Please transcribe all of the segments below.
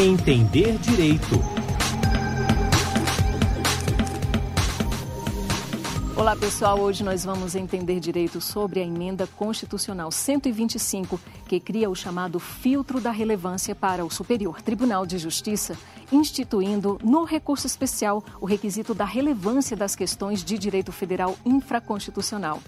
Entender Direito. Olá pessoal, hoje nós vamos entender direito sobre a emenda constitucional 125, que cria o chamado filtro da relevância para o Superior Tribunal de Justiça, instituindo no recurso especial o requisito da relevância das questões de direito federal infraconstitucional.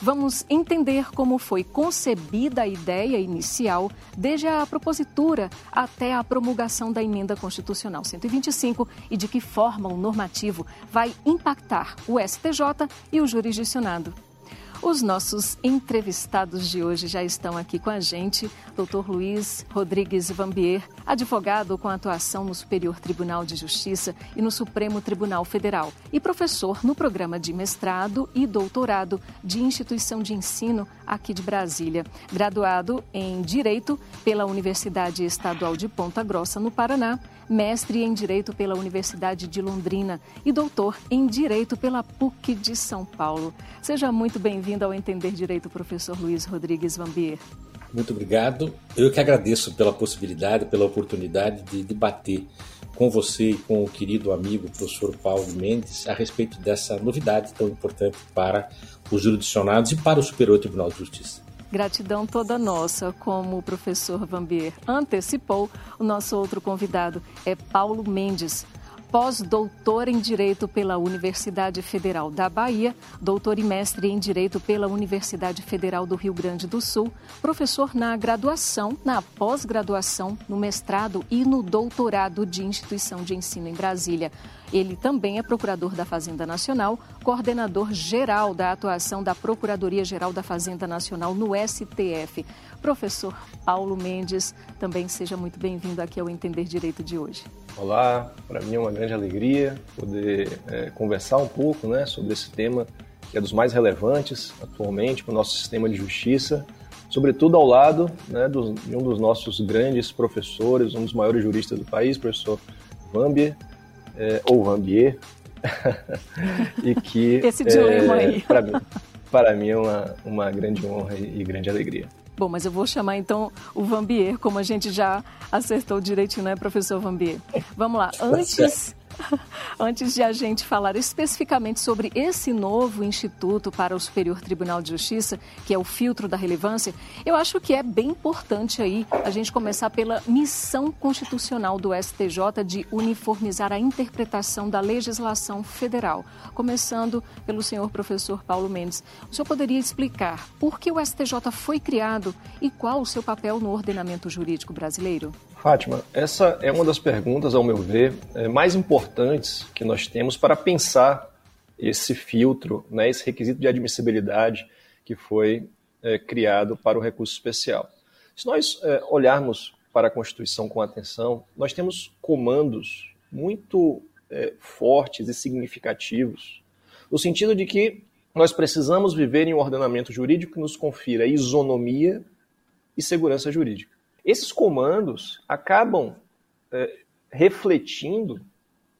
Vamos entender como foi concebida a ideia inicial, desde a propositura até a promulgação da emenda constitucional 125 e de que forma o normativo vai impactar o STJ e o jurisdicionado. Os nossos entrevistados de hoje já estão aqui com a gente. Dr. Luiz Rodrigues Vambier, advogado com atuação no Superior Tribunal de Justiça e no Supremo Tribunal Federal e professor no programa de mestrado e doutorado de instituição de ensino aqui de Brasília. Graduado em Direito pela Universidade Estadual de Ponta Grossa, no Paraná mestre em Direito pela Universidade de Londrina e doutor em Direito pela PUC de São Paulo. Seja muito bem-vindo ao Entender Direito, professor Luiz Rodrigues Vambier. Muito obrigado. Eu que agradeço pela possibilidade, pela oportunidade de debater com você e com o querido amigo professor Paulo Mendes a respeito dessa novidade tão importante para os jurisdicionados e para o Superior Tribunal de Justiça. Gratidão toda nossa, como o professor Vambier antecipou, o nosso outro convidado é Paulo Mendes, pós-doutor em Direito pela Universidade Federal da Bahia, doutor e mestre em Direito pela Universidade Federal do Rio Grande do Sul, professor na graduação, na pós-graduação, no mestrado e no doutorado de instituição de ensino em Brasília. Ele também é procurador da Fazenda Nacional, coordenador geral da atuação da Procuradoria-Geral da Fazenda Nacional no STF. Professor Paulo Mendes, também seja muito bem-vindo aqui ao Entender Direito de hoje. Olá, para mim é uma grande alegria poder é, conversar um pouco né, sobre esse tema que é dos mais relevantes atualmente para o nosso sistema de justiça, sobretudo ao lado né, de um dos nossos grandes professores, um dos maiores juristas do país, professor Vambier, é, ou Vambier, e que esse dilema é, aí para mim, para mim é uma, uma grande honra e grande alegria. Bom, mas eu vou chamar então o Vambier, como a gente já acertou direitinho, né, professor Vambier? Vamos lá. Tá Antes Antes de a gente falar especificamente sobre esse novo instituto para o Superior Tribunal de Justiça, que é o filtro da relevância, eu acho que é bem importante aí a gente começar pela missão constitucional do STJ de uniformizar a interpretação da legislação federal. Começando pelo senhor professor Paulo Mendes. O senhor poderia explicar por que o STJ foi criado e qual o seu papel no ordenamento jurídico brasileiro? Fátima, essa é uma das perguntas, ao meu ver, é, mais importantes que nós temos para pensar esse filtro, né, esse requisito de admissibilidade que foi é, criado para o recurso especial. Se nós é, olharmos para a Constituição com atenção, nós temos comandos muito é, fortes e significativos, no sentido de que nós precisamos viver em um ordenamento jurídico que nos confira isonomia e segurança jurídica. Esses comandos acabam é, refletindo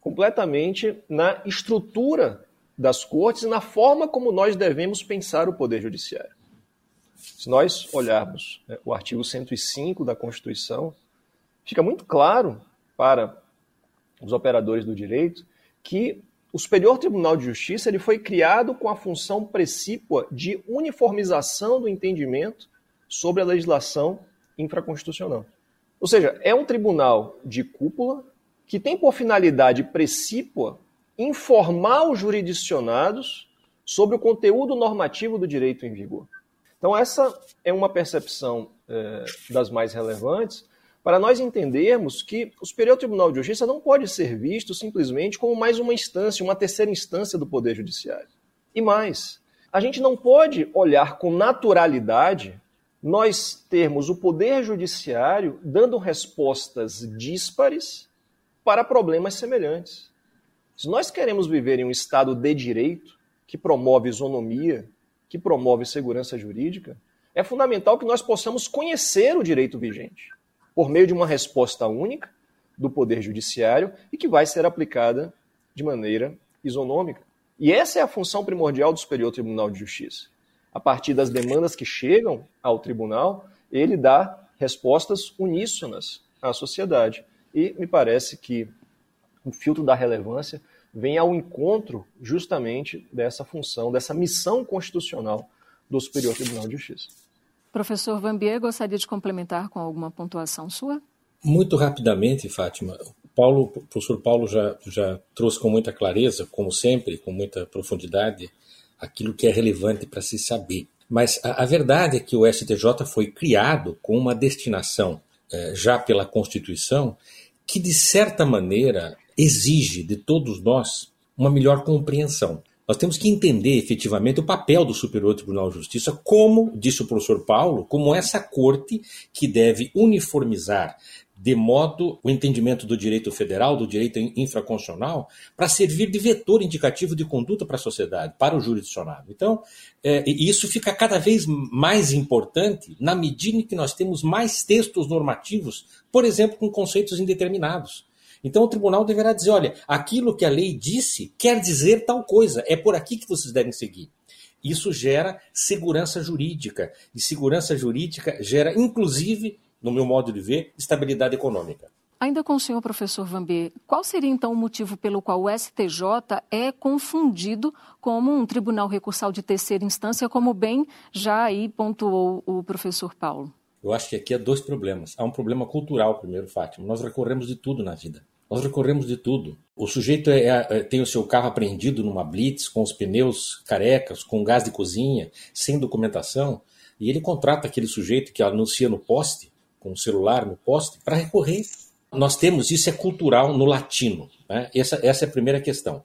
completamente na estrutura das cortes e na forma como nós devemos pensar o Poder Judiciário. Se nós olharmos né, o artigo 105 da Constituição, fica muito claro para os operadores do direito que o Superior Tribunal de Justiça ele foi criado com a função precípua de uniformização do entendimento sobre a legislação infraconstitucional. Ou seja, é um tribunal de cúpula que tem por finalidade precípua informar os jurisdicionados sobre o conteúdo normativo do direito em vigor. Então, essa é uma percepção é, das mais relevantes para nós entendermos que o Superior Tribunal de Justiça não pode ser visto simplesmente como mais uma instância, uma terceira instância do Poder Judiciário. E mais, a gente não pode olhar com naturalidade nós termos o Poder Judiciário dando respostas díspares para problemas semelhantes. Se nós queremos viver em um Estado de direito, que promove isonomia, que promove segurança jurídica, é fundamental que nós possamos conhecer o direito vigente por meio de uma resposta única do Poder Judiciário e que vai ser aplicada de maneira isonômica. E essa é a função primordial do Superior Tribunal de Justiça a partir das demandas que chegam ao tribunal, ele dá respostas uníssonas à sociedade. E me parece que o filtro da relevância vem ao encontro justamente dessa função, dessa missão constitucional do Superior Tribunal de Justiça. Professor Vambier, gostaria de complementar com alguma pontuação sua? Muito rapidamente, Fátima. Paulo, o professor Paulo já, já trouxe com muita clareza, como sempre, com muita profundidade, aquilo que é relevante para se saber. Mas a, a, verdade é que o STJ foi criado com uma destinação, eh, já pela Constituição, que de certa maneira exige de todos nós uma melhor compreensão. Nós temos que entender efetivamente o papel do Superior Tribunal de Justiça, como disse o professor Paulo, como essa corte que deve uniformizar de modo o entendimento do direito federal, do direito infraconstitucional, para servir de vetor indicativo de conduta para a sociedade, para o jurisdicionado. Então, é, isso fica cada vez mais importante na medida em que nós temos mais textos normativos, por exemplo, com conceitos indeterminados. Então o tribunal deverá dizer: olha, aquilo que a lei disse quer dizer tal coisa, é por aqui que vocês devem seguir. Isso gera segurança jurídica, e segurança jurídica gera, inclusive, no meu modo de ver, estabilidade econômica. Ainda com o senhor professor Vambê, qual seria então o motivo pelo qual o STJ é confundido como um tribunal recursal de terceira instância, como bem já aí pontuou o professor Paulo? Eu acho que aqui há dois problemas. Há um problema cultural, primeiro, Fátima. Nós recorremos de tudo na vida. Nós recorremos de tudo. O sujeito é, é, tem o seu carro apreendido numa blitz, com os pneus carecas, com gás de cozinha, sem documentação, e ele contrata aquele sujeito que anuncia no poste, com o celular no poste, para recorrer. Nós temos isso, é cultural no latino. Né? Essa, essa é a primeira questão.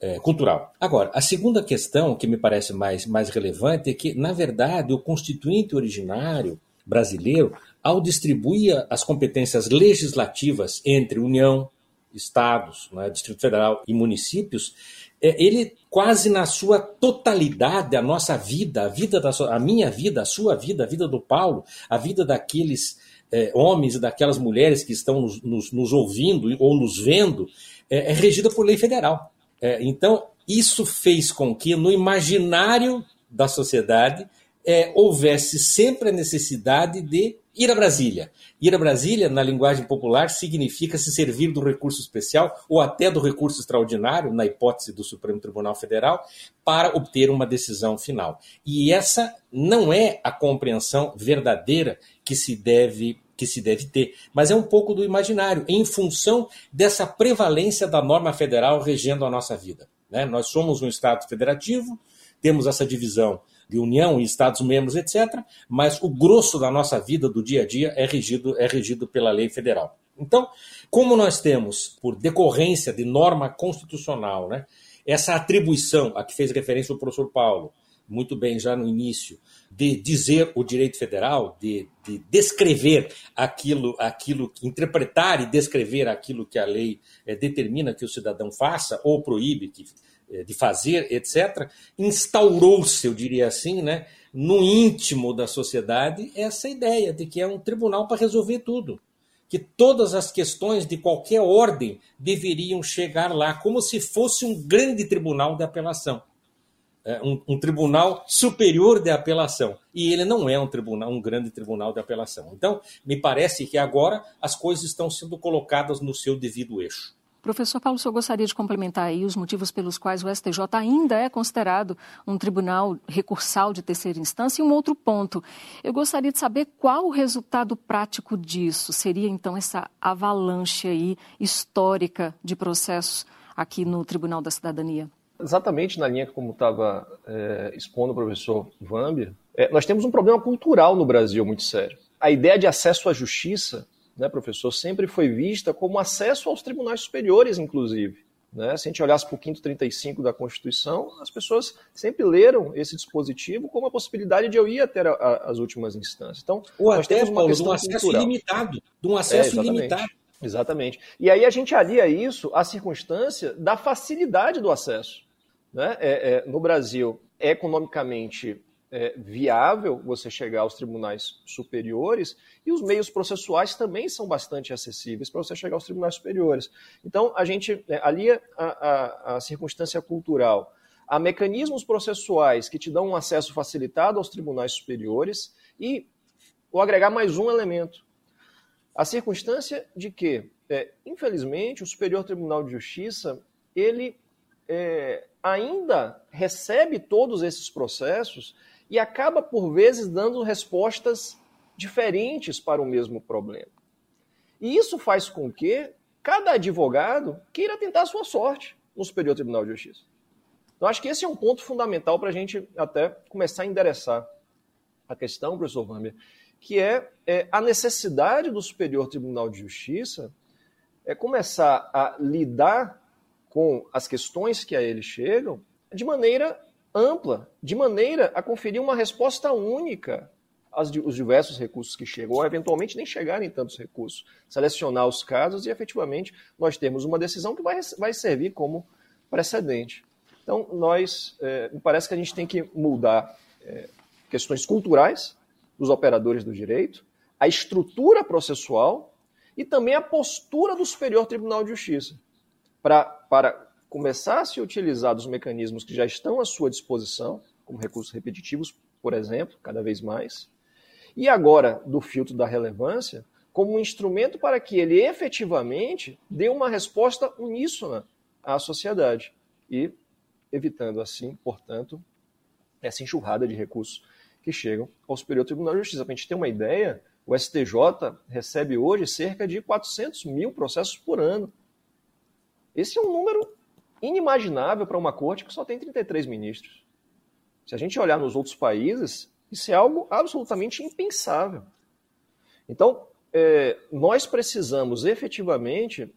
É, cultural. Agora, a segunda questão, que me parece mais, mais relevante, é que, na verdade, o constituinte originário brasileiro ao distribuir as competências legislativas entre União, Estados, né, Distrito Federal e municípios, ele quase na sua totalidade, a nossa vida, a vida da a minha vida, a sua vida, a vida do Paulo, a vida daqueles é, homens e daquelas mulheres que estão nos, nos, nos ouvindo ou nos vendo, é, é regida por lei federal. É, então, isso fez com que no imaginário da sociedade é, houvesse sempre a necessidade de Ir a Brasília. Ir a Brasília, na linguagem popular, significa se servir do recurso especial ou até do recurso extraordinário, na hipótese do Supremo Tribunal Federal, para obter uma decisão final. E essa não é a compreensão verdadeira que se deve que se deve ter, mas é um pouco do imaginário, em função dessa prevalência da norma federal regendo a nossa vida. Né? Nós somos um Estado federativo, temos essa divisão de União e Estados-membros, etc., mas o grosso da nossa vida do dia a dia é regido, é regido pela lei federal. Então, como nós temos, por decorrência de norma constitucional, né, essa atribuição a que fez referência o professor Paulo, muito bem já no início, de dizer o direito federal, de, de descrever aquilo, aquilo, interpretar e descrever aquilo que a lei é, determina que o cidadão faça ou proíbe que de fazer, etc., instaurou-se, eu diria assim, né, no íntimo da sociedade, essa ideia de que é um tribunal para resolver tudo. Que todas as questões de qualquer ordem deveriam chegar lá, como se fosse um grande tribunal de apelação. É, um, um, tribunal superior de apelação. E ele não é um tribunal, um grande tribunal de apelação. Então, me parece que agora as coisas estão sendo colocadas no seu devido eixo. Professor Paulo, senhor gostaria de complementar aí os motivos pelos quais o STJ ainda é considerado um tribunal recursal de terceira instância? E um outro ponto, eu gostaria de saber qual o resultado prático disso. Seria, então, essa avalanche aí histórica de processos aqui no Tribunal da Cidadania? Exatamente na linha como estava é, expondo o professor Vambi, é, nós temos um problema cultural no Brasil muito sério. A ideia de acesso à justiça né, professor, sempre foi vista como acesso aos tribunais superiores, inclusive. Né? Se a gente olhasse para o 535 da Constituição, as pessoas sempre leram esse dispositivo como a possibilidade de eu ir até a, a, as últimas instâncias. Então, Ou até, Paulo, de um acesso cultural. ilimitado. De um acesso é, ilimitado. Exatamente. E aí a gente alia isso à circunstância da facilidade do acesso. Né? É, é, no Brasil, economicamente é, viável você chegar aos tribunais superiores e os meios processuais também são bastante acessíveis para você chegar aos tribunais superiores. Então, a gente é, alia a, a, a circunstância cultural a mecanismos processuais que te dão um acesso facilitado aos tribunais superiores e vou agregar mais um elemento. A circunstância de que é, infelizmente, o Superior Tribunal de Justiça, ele é, ainda recebe todos esses processos e acaba, por vezes, dando respostas diferentes para o mesmo problema. E isso faz com que cada advogado queira tentar a sua sorte no Superior Tribunal de Justiça. Então, acho que esse é um ponto fundamental para a gente até começar a endereçar a questão, professor Vamber, que é, é, a necessidade do Superior Tribunal de Justiça é começar a lidar com as questões que a ele chegam de maneira ampla, de maneira a conferir uma resposta única aos diversos recursos que chegam, ou eventualmente nem chegarem tantos recursos. Selecionar os casos e efetivamente nós temos uma decisão que vai, vai servir como precedente. Então, nós, é, me parece que a gente tem que mudar é, questões culturais dos operadores do direito, a estrutura processual e também a postura do Superior Tribunal de Justiça, pra, para começar a utilizar dos mecanismos que já estão à sua disposição, como recursos repetitivos, por exemplo, cada vez mais, e agora do filtro da relevância, como um instrumento para que ele efetivamente dê uma resposta uníssona à sociedade e evitando assim, portanto, essa enxurrada de recursos que chegam ao Superior Tribunal de Justiça. Para a gente ter uma ideia, o STJ recebe hoje cerca de 400 mil processos por ano. Esse é um número inimaginável para uma corte que só tem 33 ministros. Se a gente olhar nos outros países, isso é algo absolutamente impensável. Então, é, nós precisamos efetivamente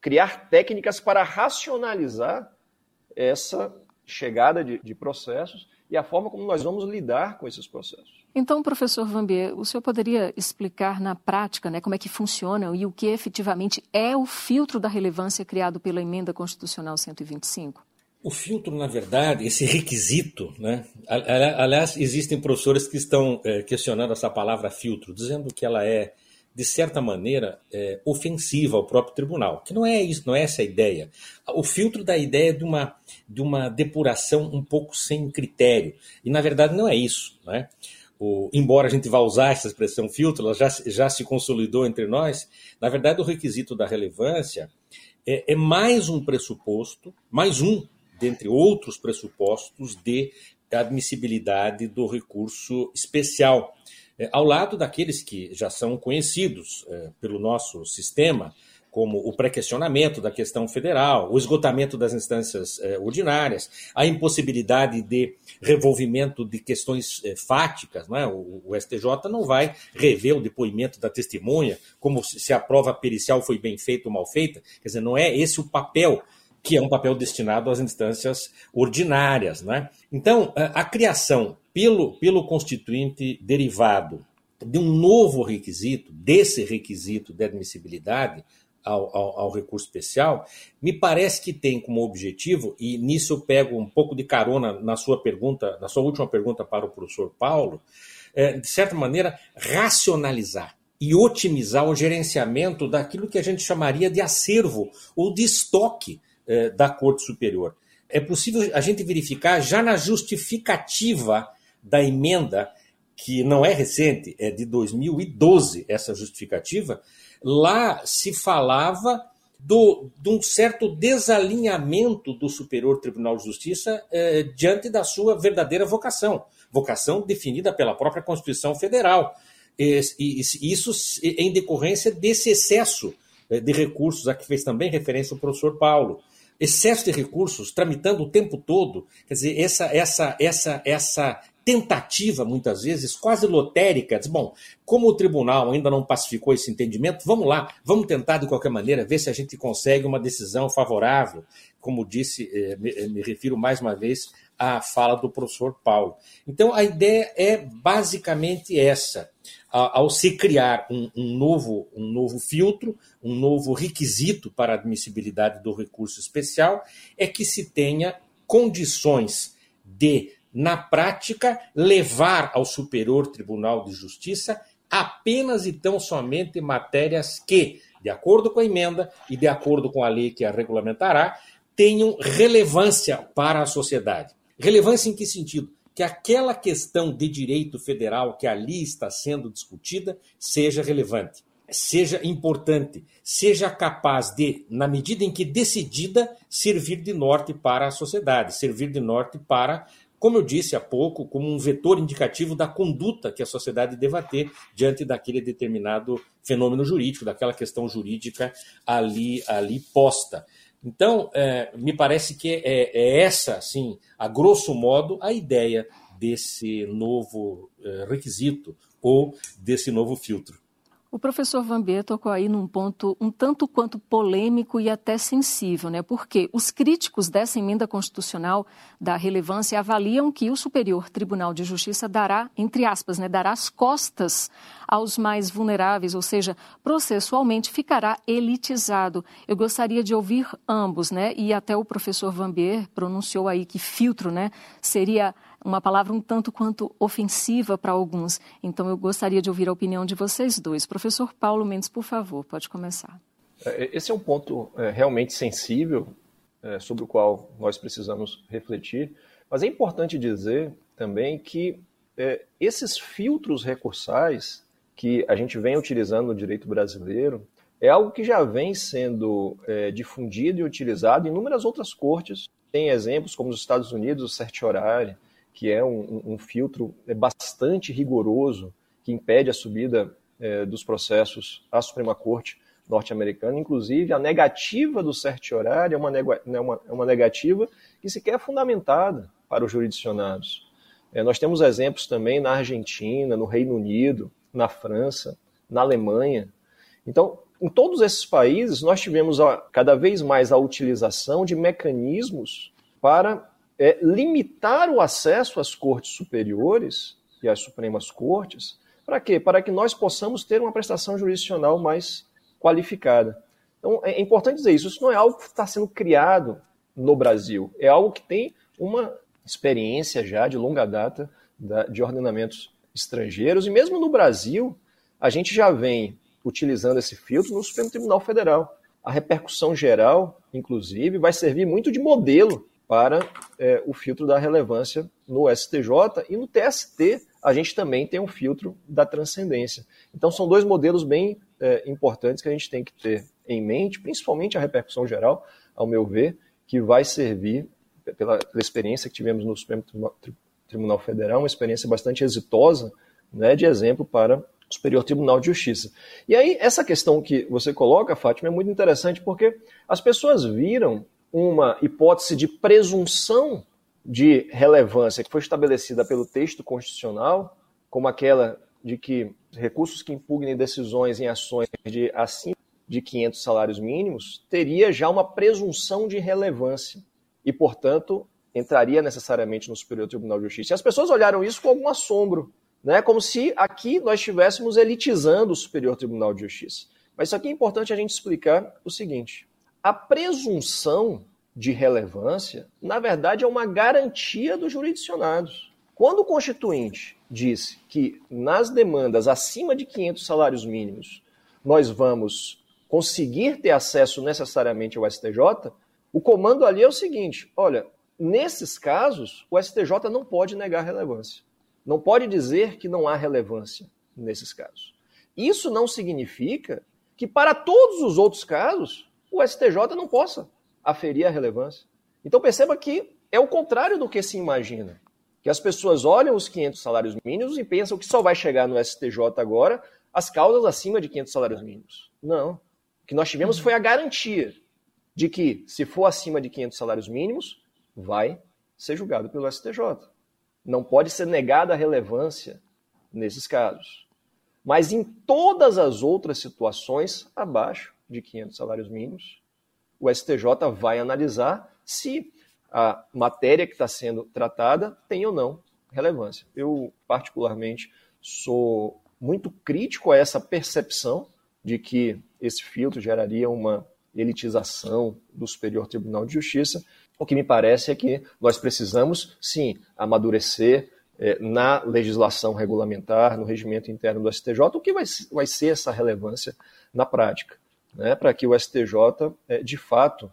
criar técnicas para racionalizar essa chegada de, de processos e a forma como nós vamos lidar com esses processos. Então, professor Vambier, o senhor poderia explicar na prática né, como é que funciona e o que efetivamente é o filtro da relevância criado pela Emenda Constitucional 125? O filtro, na verdade, esse requisito, né? Aliás, existem professores que estão é, questionando essa palavra filtro, dizendo que ela é de certa maneira, é, ofensiva ao próprio tribunal, que não é isso, não é essa a ideia. O filtro da ideia de uma, de uma depuração um pouco sem critério. E, na verdade, não é isso. Né? O, embora a gente vá usar essa expressão filtro, ela já, já se consolidou entre nós, na verdade, o requisito da relevância é, é mais um pressuposto, mais um dentre outros pressupostos de admissibilidade do recurso especial é, ao lado daqueles que já são conhecidos é, pelo nosso sistema, como o pré-questionamento da questão federal, o esgotamento das instâncias é, ordinárias, a impossibilidade de revolvimento de questões é, fáticas. Não é? o, o, STJ não vai rever o depoimento da testemunha, como se a prova pericial foi bem feita ou mal feita. Quer dizer, não é esse o papel que é um papel destinado às instâncias ordinárias. Né? Então, a criação pelo, pelo constituinte derivado de um novo requisito, desse requisito de admissibilidade ao, ao, ao, recurso especial, me parece que tem como objetivo, e nisso eu pego um pouco de carona na sua pergunta, na sua última pergunta para o professor Paulo, é, de certa maneira, racionalizar e otimizar o gerenciamento daquilo que a gente chamaria de acervo ou de estoque é, da Corte Superior. É possível a gente verificar já na justificativa da emenda, que não é recente, é de 2012, essa justificativa, lá se falava do, de um certo desalinhamento do Superior Tribunal de Justiça eh, diante da sua verdadeira vocação, vocação definida pela própria Constituição Federal. E, e, isso em decorrência desse excesso eh, de recursos, a que fez também referência o professor Paulo. Excesso de recursos, tramitando o tempo todo. Quer dizer, essa, essa, essa, essa tentativa, muitas vezes, quase lotérica, diz, bom, como o tribunal ainda não pacificou esse entendimento, vamos lá, vamos tentar de qualquer maneira ver se a gente consegue uma decisão favorável. Como disse, eh, me, eh, me refiro mais uma vez à fala do professor Paulo. Então, a ideia é basicamente essa. Ao se criar um, um, novo, um novo filtro, um novo requisito para a admissibilidade do recurso especial, é que se tenha condições de na prática, levar ao Superior Tribunal de Justiça apenas e tão somente matérias que, de acordo com a emenda e de acordo com a lei que a regulamentará, tenham relevância para a sociedade. Relevância em que sentido? Que aquela questão de direito federal que ali está sendo discutida seja relevante. seja importante, seja capaz de, na medida em que decidida, servir de norte para a sociedade, servir de norte para, como eu disse há pouco, como um vetor indicativo da conduta que a sociedade deva ter diante daquele determinado fenômeno jurídico, daquela questão jurídica ali, ali posta. Então, é, me parece que é, é, essa, assim, a grosso modo, a ideia desse novo é, requisito ou desse novo filtro. O professor Vambier tocou aí num ponto um tanto quanto polêmico e até sensível, né? Porque os críticos dessa emenda constitucional da relevância avaliam que o Superior Tribunal de Justiça dará, entre aspas, né, dará as costas aos mais vulneráveis, ou seja, processualmente ficará elitizado. Eu gostaria de ouvir ambos, né? E até o professor Vambier pronunciou aí que filtro, né, seria uma palavra um tanto quanto ofensiva para alguns. Então eu gostaria de ouvir a opinião de vocês dois. Professor Paulo Mendes, por favor, pode começar. É, esse é um ponto é, realmente sensível é, sobre o qual nós precisamos refletir, mas é importante dizer também que é, esses filtros recursais que a gente vem utilizando no direito brasileiro é algo que já vem sendo é, difundido e utilizado em inúmeras outras cortes. Tem exemplos como nos Estados Unidos, o certiorari, que é um, um filtro é bastante rigoroso que impede a subida é, dos processos à Suprema Corte norte-americana. Inclusive, a negativa do certiorari é uma, né, uma, é uma negativa que sequer é fundamentada para os jurisdicionados. É, nós temos exemplos também na Argentina, no Reino Unido, na França, na Alemanha. Então, em todos esses países, nós tivemos a, cada vez mais a utilização de mecanismos para é, limitar o acesso às cortes superiores e às Supremas Cortes. Para quê? Para que nós possamos ter uma prestação jurisdicional mais qualificada. Então, é importante dizer isso. Isso não é algo que está sendo criado no Brasil. É algo que tem uma experiência já de longa data de ordenamentos estrangeiros. E mesmo no Brasil, a gente já vem utilizando esse filtro no Supremo Tribunal Federal. A repercussão geral, inclusive, vai servir muito de modelo para é, o filtro da relevância no STJ e no TST a gente também tem um filtro da transcendência. Então são dois modelos bem é, importantes que a gente tem que ter em mente, principalmente a repercussão geral, ao meu ver, que vai servir pela, pela experiência que tivemos no Supremo Tribunal Federal, uma experiência bastante exitosa, né, de exemplo para o Superior Tribunal de Justiça. E aí, essa questão que você coloca, Fátima, é muito interessante porque as pessoas viram uma hipótese de presunção de relevância que foi estabelecida pelo texto constitucional, como aquela de que recursos que impugnem decisões em ações de acima de 500 salários mínimos teria já uma presunção de relevância e, portanto, entraria necessariamente no Superior Tribunal de Justiça. E as pessoas olharam isso com algum assombro, né? como se aqui nós estivéssemos elitizando o Superior Tribunal de Justiça. Mas isso aqui é importante a gente explicar o seguinte: a presunção de relevância, na verdade, é uma garantia dos jurisdicionados. Quando o Constituinte disse que nas demandas acima de 500 salários mínimos nós vamos conseguir ter acesso necessariamente ao STJ, o comando ali é o seguinte: olha, nesses casos, o STJ não pode negar relevância. Não pode dizer que não há relevância nesses casos. Isso não significa que para todos os outros casos o STJ não possa aferir a relevância. Então perceba que é o contrário do que se imagina. Que as pessoas olham os 500 salários mínimos e pensam que só vai chegar no STJ agora as causas acima de 500 salários mínimos. Não. O que nós tivemos foi a garantia de que, se for acima de 500 salários mínimos, vai ser julgado pelo STJ. Não pode ser negada a relevância nesses casos. Mas em todas as outras situações, abaixo de 500 salários mínimos, o STJ vai analisar se a matéria que está sendo tratada tem ou não relevância. Eu, particularmente, sou muito crítico a essa percepção de que esse filtro geraria uma elitização do Superior Tribunal de Justiça. O que me parece é que nós precisamos, sim, amadurecer eh, na legislação regulamentar, no regimento interno do STJ, o que vai, vai ser essa relevância na prática né, para que o STJ, é, de fato,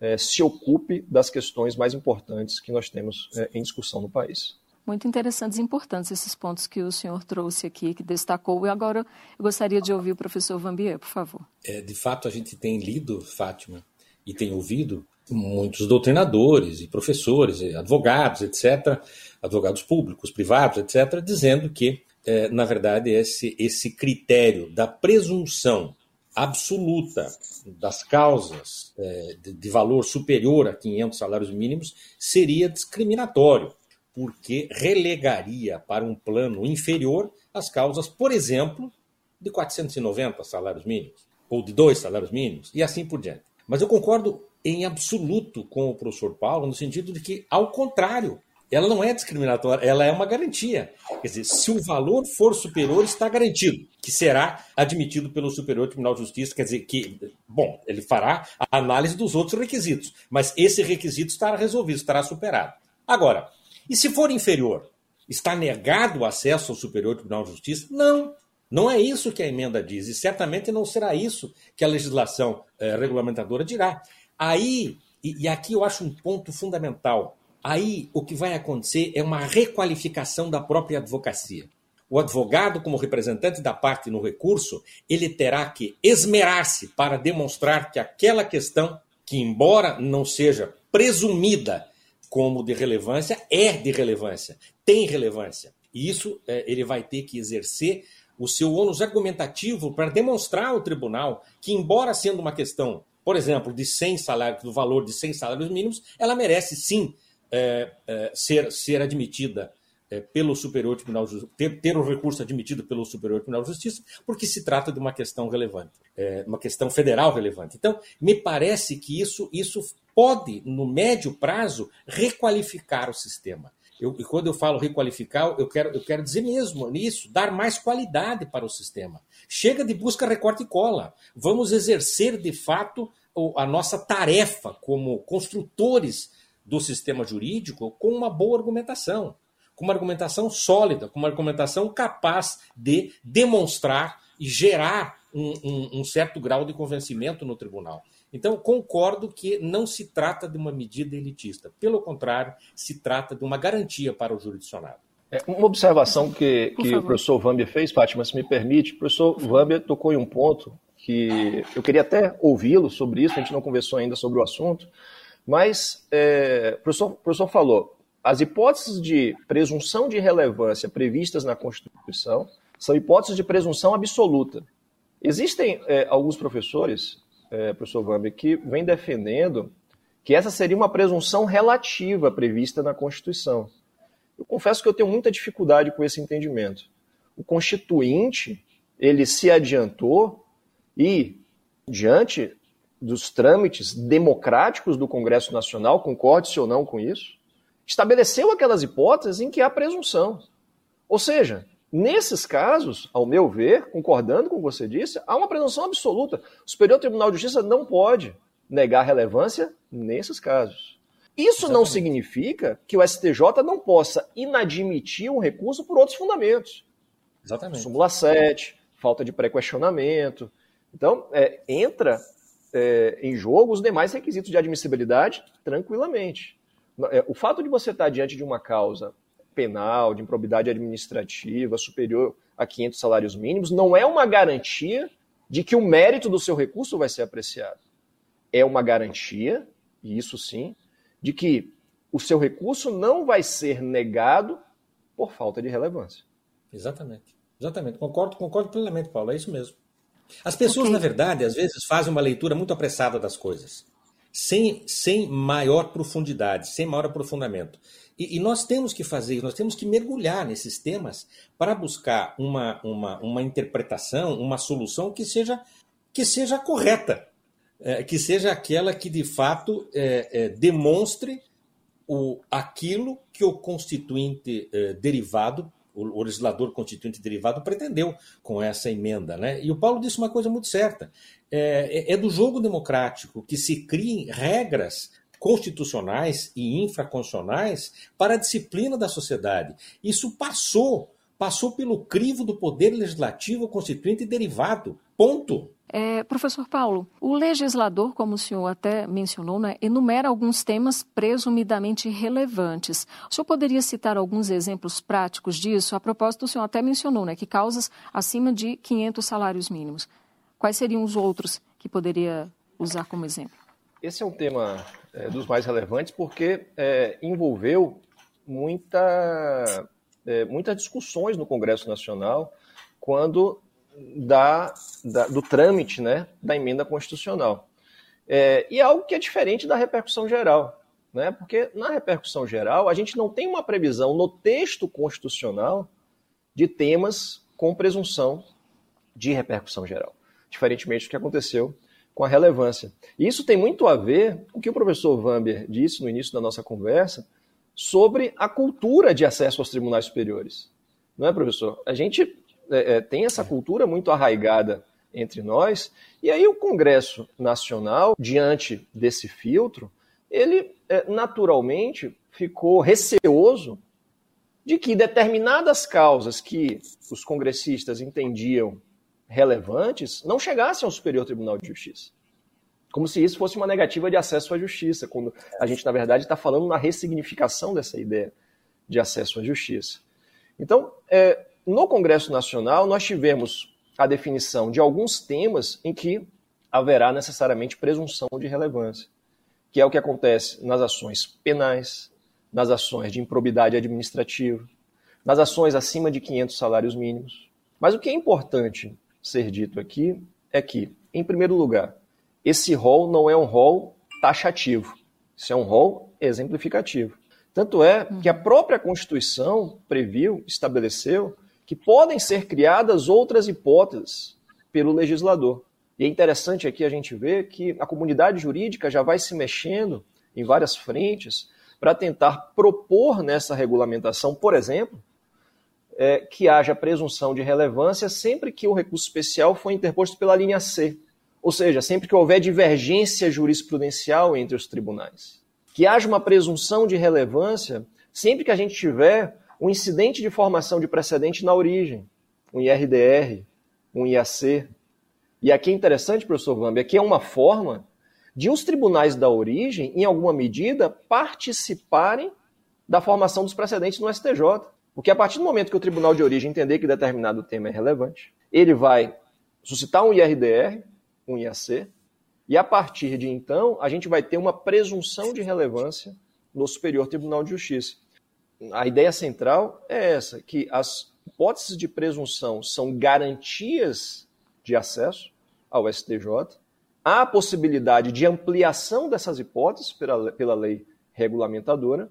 é, se ocupe das questões mais importantes que nós temos é, em discussão no país. Muito interessantes e importantes esses pontos que o senhor trouxe aqui, que destacou. E agora eu gostaria de ouvir o professor Vambier, por favor. É, de fato, a gente tem lido, Fátima, e tem ouvido muitos doutrinadores e professores, e advogados, etc., advogados públicos, privados, etc., dizendo que, é, na verdade, esse, esse critério da presunção absoluta das causas é, de, valor superior a 500 salários mínimos seria discriminatório, porque relegaria para um plano inferior as causas, por exemplo, de 490 salários mínimos, ou de dois salários mínimos, e assim por diante. Mas eu concordo em absoluto com o professor Paulo, no sentido de que, ao contrário, ela não é discriminatória, ela é uma garantia. Quer dizer, se o valor for superior, está garantido que será admitido pelo Superior Tribunal de Justiça. Quer dizer, que, bom, ele fará a análise dos outros requisitos, mas esse requisito estará resolvido, estará superado. Agora, e se for inferior? Está negado o acesso ao Superior Tribunal de Justiça? Não. Não é isso que a emenda diz, e certamente não será isso que a legislação eh, regulamentadora dirá. Aí, e, e aqui eu acho um ponto fundamental Aí o que vai acontecer é uma requalificação da própria advocacia. O advogado, como representante da parte no recurso, ele terá que esmerar-se para demonstrar que aquela questão, que embora não seja presumida como de relevância, é de relevância, tem relevância. E isso é, ele vai ter que exercer o seu ônus argumentativo para demonstrar ao tribunal que, embora sendo uma questão, por exemplo, de 100 salários, do valor de 100 salários mínimos, ela merece sim é, é, ser, ser admitida é, pelo Superior Tribunal de Justiça, ter, ter o recurso admitido pelo Superior Tribunal de Justiça, porque se trata de uma questão relevante, é, uma questão federal relevante. Então, me parece que isso, isso pode, no médio prazo, requalificar o sistema. Eu, e quando eu falo requalificar, eu quero, eu quero dizer mesmo nisso, dar mais qualidade para o sistema. Chega de busca, recorte e cola. Vamos exercer, de fato, a nossa tarefa como construtores do sistema jurídico com uma boa argumentação, com uma argumentação sólida, com uma argumentação capaz de demonstrar e gerar um, um, um certo grau de convencimento no tribunal. Então, concordo que não se trata de uma medida elitista. Pelo contrário, se trata de uma garantia para o jurisdicionado. É, uma observação que, que o professor Vambier fez, Fátima, se me permite, o professor Vambier tocou em um ponto que eu queria até ouvi-lo sobre isso, a gente não conversou ainda sobre o assunto, mas é, o, professor, o professor falou, as hipóteses de presunção de relevância previstas na Constituição são hipóteses de presunção absoluta. Existem é, alguns professores, é, professor Vambi, que vêm defendendo que essa seria uma presunção relativa prevista na Constituição. Eu confesso que eu tenho muita dificuldade com esse entendimento. O Constituinte, ele se adiantou e, diante dos trâmites democráticos do Congresso Nacional, concorde-se ou não com isso, estabeleceu aquelas hipóteses em que há presunção. Ou seja, nesses casos, ao meu ver, concordando com o que você disse, há uma presunção absoluta. O Superior Tribunal de Justiça não pode negar relevância nesses casos. Isso Exatamente. não significa que o STJ não possa inadmitir um recurso por outros fundamentos. Exatamente. Súmula 7, falta de pré-questionamento. Então, é, entra é, em jogo os demais requisitos de admissibilidade tranquilamente. É, o fato de você estar diante de uma causa penal, de improbidade administrativa superior a 500 salários mínimos, não é uma garantia de que o mérito do seu recurso vai ser apreciado. É uma garantia, e isso sim, de que o seu recurso não vai ser negado por falta de relevância. Exatamente. Exatamente. Concordo, concordo plenamente, Paulo. É isso mesmo. As pessoas, okay. na verdade, às vezes fazem uma leitura muito apressada das coisas, sem, sem maior profundidade, sem maior aprofundamento. E, e, nós temos que fazer, nós temos que mergulhar nesses temas para buscar uma, uma, uma interpretação, uma solução que seja, que seja correta, é, que seja aquela que de fato é, é, demonstre o, aquilo que o constituinte é, derivado o, legislador constituinte derivado pretendeu com essa emenda. Né? E o Paulo disse uma coisa muito certa: é, é, é do jogo democrático que se criem regras constitucionais e infraconstitucionais para a disciplina da sociedade. Isso passou, passou pelo crivo do poder legislativo constituinte derivado. Ponto. É, professor Paulo, o legislador, como o senhor até mencionou, né, enumera alguns temas presumidamente relevantes. O senhor poderia citar alguns exemplos práticos disso? A propósito, o senhor até mencionou né, que causas acima de 500 salários mínimos. Quais seriam os outros que poderia usar como exemplo? Esse é um tema é, dos mais relevantes porque é, envolveu muita, é, muitas discussões no Congresso Nacional quando da, da, do trâmite né, da emenda constitucional. É, e é algo que é diferente da repercussão geral, né? porque na repercussão geral a gente não tem uma previsão no texto constitucional de temas com presunção de repercussão geral, diferentemente do que aconteceu com a relevância. E isso tem muito a ver com o que o professor Vamber disse no início da nossa conversa sobre a cultura de acesso aos tribunais superiores. Não é, professor? A gente é, é, tem essa cultura muito arraigada entre nós, e aí o Congresso Nacional, diante desse filtro, ele é, naturalmente ficou receoso de que determinadas causas que os congressistas entendiam relevantes não chegassem ao Superior Tribunal de Justiça. Como se isso fosse uma negativa de acesso à justiça, quando a gente, na verdade, está falando na ressignificação dessa ideia de acesso à justiça. Então, é, no Congresso Nacional, nós tivemos a definição de alguns temas em que haverá necessariamente presunção de relevância, que é o que acontece nas ações penais, nas ações de improbidade administrativa, nas ações acima de 500 salários mínimos. Mas o que é importante ser dito aqui é que, em primeiro lugar, esse rol não é um rol taxativo, isso é um rol exemplificativo. Tanto é que a própria Constituição previu, estabeleceu, que podem ser criadas outras hipóteses pelo legislador. E é interessante aqui a gente ver que a comunidade jurídica já vai se mexendo em várias frentes para tentar propor nessa regulamentação, por exemplo, é, que haja presunção de relevância sempre que o recurso especial for interposto pela linha C, ou seja, sempre que houver divergência jurisprudencial entre os tribunais. Que haja uma presunção de relevância sempre que a gente tiver um incidente de formação de precedente na origem, um IRDR, um IAC. E aqui é interessante, professor Vambi, aqui é uma forma de os tribunais da origem, em alguma medida, participarem da formação dos precedentes no STJ. Porque a partir do momento que o tribunal de origem entender que determinado tema é relevante, ele vai suscitar um IRDR, um IAC, e a partir de então, a gente vai ter uma presunção de relevância no Superior Tribunal de Justiça a ideia central é essa, que as hipóteses de presunção são garantias de acesso ao STJ, há a possibilidade de ampliação dessas hipóteses pela, pela lei regulamentadora.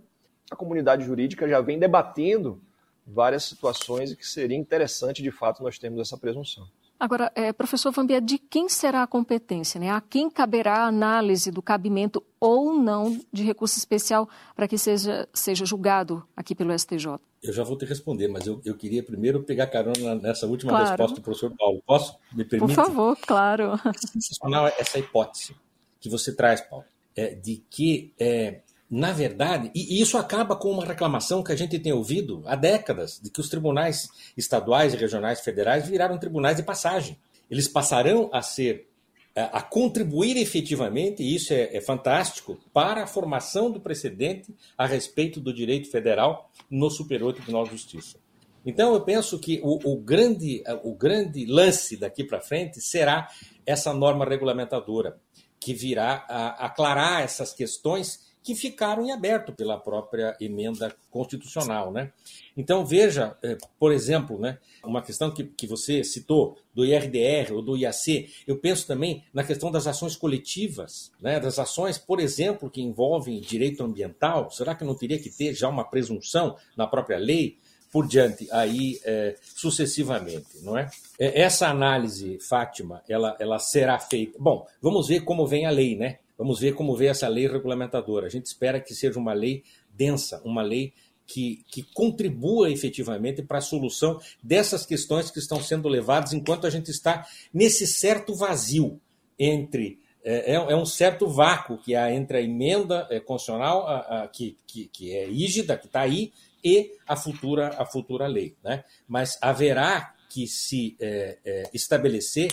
A comunidade jurídica já vem debatendo várias situações e que seria interessante, de fato, nós termos essa presunção. Agora, é, professor Vambia, de quem será a competência? Né? A quem caberá a análise do cabimento ou não de recurso especial para que seja, seja julgado aqui pelo STJ? Eu já vou te responder, mas eu, eu queria primeiro pegar carona nessa última claro. resposta do professor Paulo. Posso? Me permite? Por favor, claro. É sensacional essa hipótese que você traz, Paulo, é, de que é, na verdade, e isso acaba com uma reclamação que a gente tem ouvido há décadas, de que os tribunais estaduais regionais federais viraram tribunais de passagem. Eles passarão a ser, a contribuir efetivamente, e isso é, é fantástico, para a formação do precedente a respeito do direito federal no Superior Tribunal de Justiça. Então, eu penso que o, o grande, o grande lance daqui para frente será essa norma regulamentadora, que virá a aclarar essas questões que ficaram em aberto pela própria emenda constitucional. Né? Então, veja, eh, por exemplo, né, uma questão que, que você citou, do IRDR ou do IAC, eu penso também na questão das ações coletivas, né, das ações, por exemplo, que envolvem direito ambiental. Será que não teria que ter já uma presunção na própria lei? Por diante, aí é, sucessivamente, não é? Essa análise, Fátima, ela, ela será feita. Bom, vamos ver como vem a lei, né? Vamos ver como vê essa lei regulamentadora. A gente espera que seja uma lei densa, uma lei que, que contribua efetivamente para a solução dessas questões que estão sendo levadas enquanto a gente está nesse certo vazio entre. É, é, é um certo vácuo que há entre a emenda é, constitucional, a, a, que, que, que é rígida, que está aí, e a futura, a futura lei. Né? Mas haverá que se é, é, estabelecer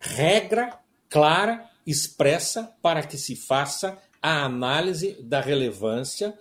regra clara, expressa, para que se faça a análise da relevância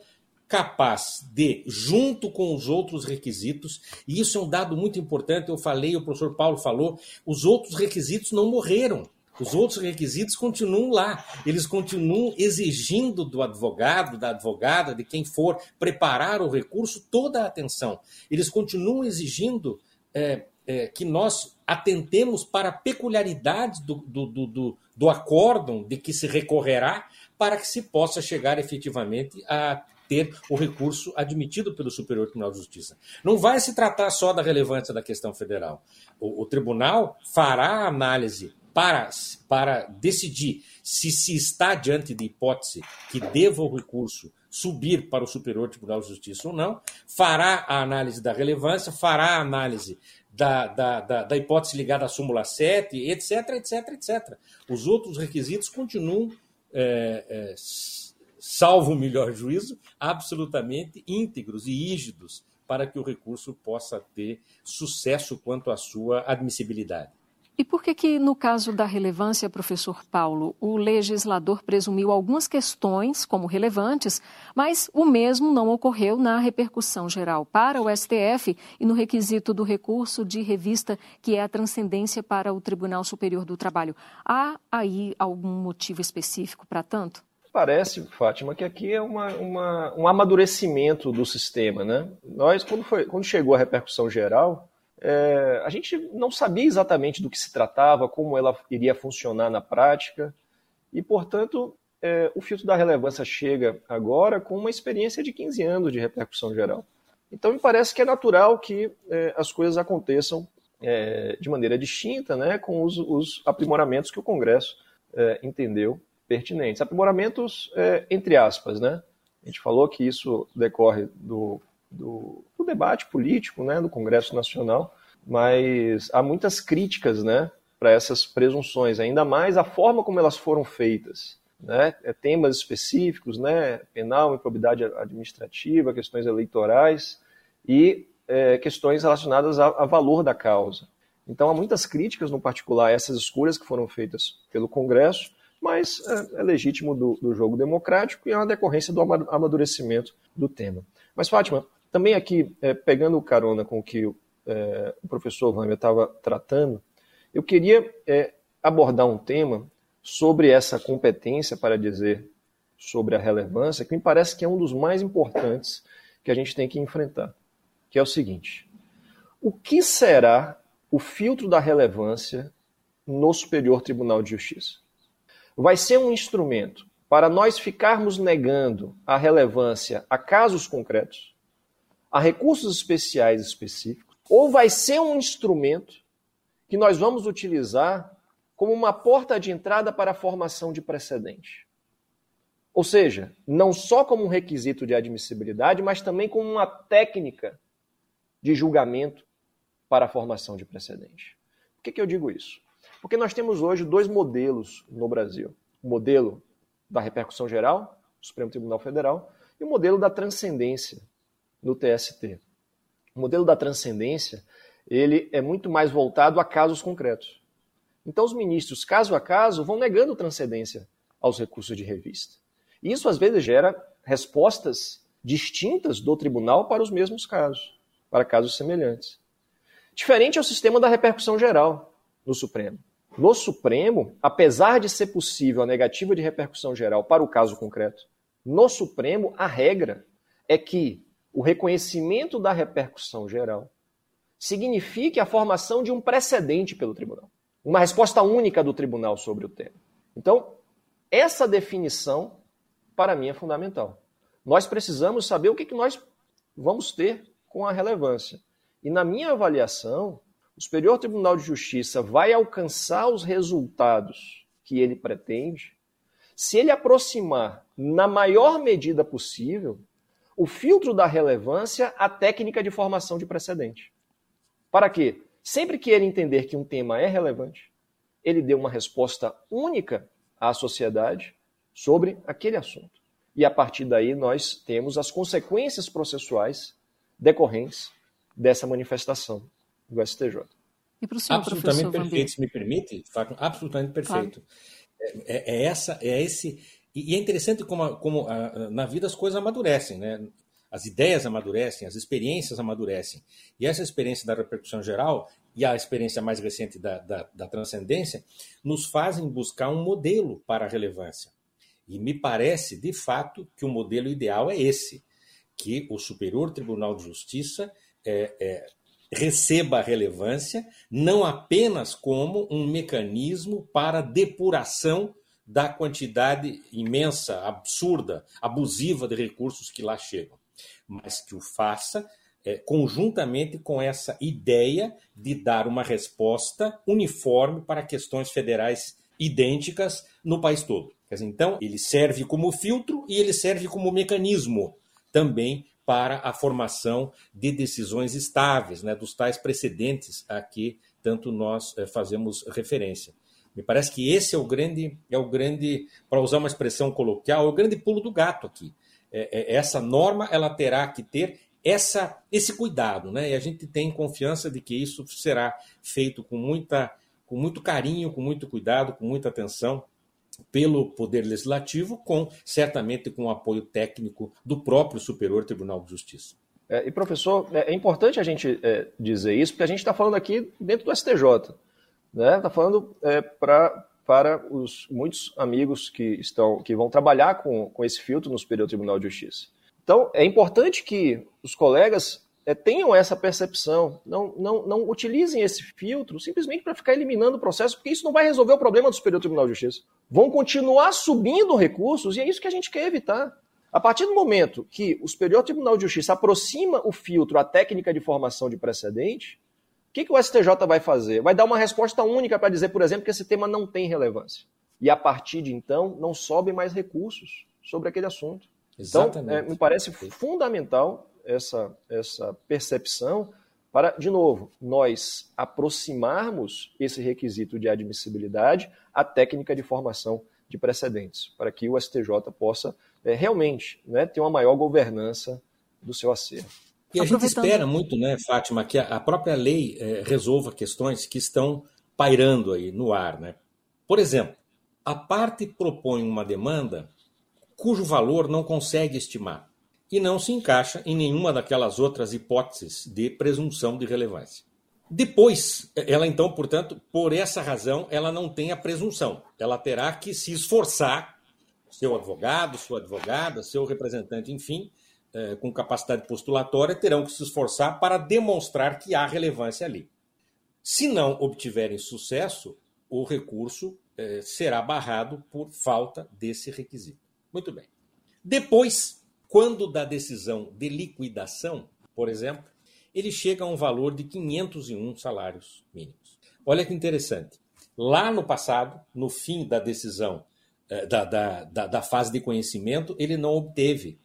capaz de, junto com os outros requisitos, e isso é um dado muito importante, eu falei, o professor Paulo falou, os outros requisitos não morreram. Os outros requisitos continuam lá. Eles continuam exigindo do advogado, da advogada, de quem for preparar o recurso, toda a atenção. Eles continuam exigindo é, é, que nós atentemos para a peculiaridade do, do, do, do, do acórdão de que se recorrerá para que se possa chegar efetivamente a ter o recurso admitido pelo Superior Tribunal de Justiça. Não vai se tratar só da relevância da questão federal. O, o tribunal fará a análise para, para decidir se se está diante de hipótese que deva o recurso subir para o Superior Tribunal de Justiça ou não, fará a análise da relevância, fará a análise da, da, da, da hipótese ligada à súmula 7, etc, etc, etc. Os outros requisitos continuam, é, é, salvo o melhor juízo, absolutamente íntegros e rígidos para que o recurso possa ter sucesso quanto à sua admissibilidade. E por que que, no caso da relevância, professor Paulo, o legislador presumiu algumas questões como relevantes, mas o mesmo não ocorreu na repercussão geral para o STF e no requisito do recurso de revista, que é a transcendência para o Tribunal Superior do Trabalho? Há aí algum motivo específico para tanto? Parece, Fátima, que aqui é uma, uma, um amadurecimento do sistema, né? Nós, quando, foi, quando chegou a repercussão geral, é, a gente não sabia exatamente do que se tratava, como ela iria funcionar na prática, e, portanto, é, o filtro da relevância chega agora com uma experiência de 15 anos de repercussão geral. Então, me parece que é natural que é, as coisas aconteçam é, de maneira distinta, né, com os, os aprimoramentos que o Congresso é, entendeu pertinentes. Aprimoramentos, é, entre aspas, né? A gente falou que isso decorre do do, do debate político né, do Congresso Nacional, mas há muitas críticas né, para essas presunções, ainda mais a forma como elas foram feitas. Né, é temas específicos, né, penal, improbidade administrativa, questões eleitorais e é, questões relacionadas a, a, valor da causa. Então há muitas críticas, no particular, a essas escolhas que foram feitas pelo Congresso, mas é, é legítimo do, do, jogo democrático e é uma decorrência do amadurecimento do tema. Mas, Fátima, também aqui, é, pegando carona com o que é, o professor Vâmia estava tratando, eu queria é, abordar um tema sobre essa competência para dizer sobre a relevância, que me parece que é um dos mais importantes que a gente tem que enfrentar, que é o seguinte: o que será o filtro da relevância no Superior Tribunal de Justiça? Vai ser um instrumento para nós ficarmos negando a relevância a casos concretos? A recursos especiais específicos, ou vai ser um instrumento que nós vamos utilizar como uma porta de entrada para a formação de precedente. Ou seja, não só como um requisito de admissibilidade, mas também como uma técnica de julgamento para a formação de precedente. Por que, que eu digo isso? Porque nós temos hoje dois modelos no Brasil: o modelo da repercussão geral, Supremo Tribunal Federal, e o modelo da transcendência, no TST. O modelo da transcendência ele é muito mais voltado a casos concretos. Então, os ministros, caso a caso, vão negando transcendência aos recursos de revista. Isso, às vezes, gera respostas distintas do tribunal para os mesmos casos, para casos semelhantes. Diferente é o sistema da repercussão geral no Supremo. No Supremo, apesar de ser possível a negativa de repercussão geral para o caso concreto, no Supremo, a regra é que o reconhecimento da repercussão geral signifique a formação de um precedente pelo tribunal, uma resposta única do tribunal sobre o tema. Então, essa definição, para mim, é fundamental. Nós precisamos saber o que, que nós vamos ter com a relevância. E, na minha avaliação, o Superior Tribunal de Justiça vai alcançar os resultados que ele pretende se ele aproximar, na maior medida possível, o filtro da relevância à técnica de formação de precedente. Para quê? Sempre que ele entender que um tema é relevante, ele dê uma resposta única à sociedade sobre aquele assunto. E a partir daí nós temos as consequências processuais decorrentes dessa manifestação do STJ. E para o senhor, absolutamente perfeito, se me permite, absolutamente perfeito. Claro. É, é, essa, é esse. E é interessante como, como a, na vida as coisas amadurecem, né? As ideias amadurecem, as experiências amadurecem. E essa experiência da repercussão geral e a experiência mais recente da, da, da transcendência nos fazem buscar um modelo para a relevância. E me parece, de fato, que o modelo ideal é esse: que o Superior Tribunal de Justiça é, é, receba a relevância não apenas como um mecanismo para depuração da quantidade imensa, absurda, abusiva de recursos que lá chegam, mas que o faça é, conjuntamente com essa ideia de dar uma resposta uniforme para questões federais idênticas no país todo. Dizer, então, ele serve como filtro e ele serve como mecanismo também para a formação de decisões estáveis, né, dos tais precedentes a que tanto nós é, fazemos referência. Me parece que esse é o grande, é o grande, para usar uma expressão coloquial, é o grande pulo do gato aqui. É, é, essa norma ela terá que ter essa, esse cuidado, né? E a gente tem confiança de que isso será feito com muita, com muito carinho, com muito cuidado, com muita atenção pelo Poder Legislativo, com certamente com o apoio técnico do próprio Superior Tribunal de Justiça. É, e professor, é, é importante a gente é, dizer isso, porque a gente está falando aqui dentro do STJ, né? Está falando é, pra, para os muitos amigos que estão, que vão trabalhar com, com esse filtro no Superior Tribunal de Justiça. Então, é importante que os colegas é, tenham essa percepção, não, não, não utilizem esse filtro simplesmente para ficar eliminando o processo, porque isso não vai resolver o problema do Superior Tribunal de Justiça. Vão continuar subindo recursos e é isso que a gente quer evitar. A partir do momento que o Superior Tribunal de Justiça aproxima o filtro à técnica de formação de precedente, o que, que o STJ vai fazer? Vai dar uma resposta única para dizer, por exemplo, que esse tema não tem relevância. E a partir de então, não sobem mais recursos sobre aquele assunto. Então, é, me parece fundamental essa, essa percepção para, de novo, nós aproximarmos esse requisito de admissibilidade à técnica de formação de precedentes, para que o STJ possa é, realmente né, ter uma maior governança do seu acervo. E a gente espera muito, né, Fátima, que a própria lei é, resolva questões que estão pairando aí no ar. Né? Por exemplo, a parte propõe uma demanda cujo valor não consegue estimar e não se encaixa em nenhuma daquelas outras hipóteses de presunção de relevância. Depois, ela então, portanto, por essa razão, ela não tem a presunção. Ela terá que se esforçar, seu advogado, sua advogada, seu representante, enfim, eh, com capacidade postulatória, terão que se esforçar para demonstrar que há relevância ali. Se não obtiverem sucesso, o recurso eh, será barrado por falta desse requisito. Muito bem. Depois, quando da decisão de liquidação, por exemplo, ele chega a um valor de 501 salários mínimos. Olha que interessante. Lá no passado, no fim da decisão, eh, da, da, da, da fase de conhecimento, ele não obteve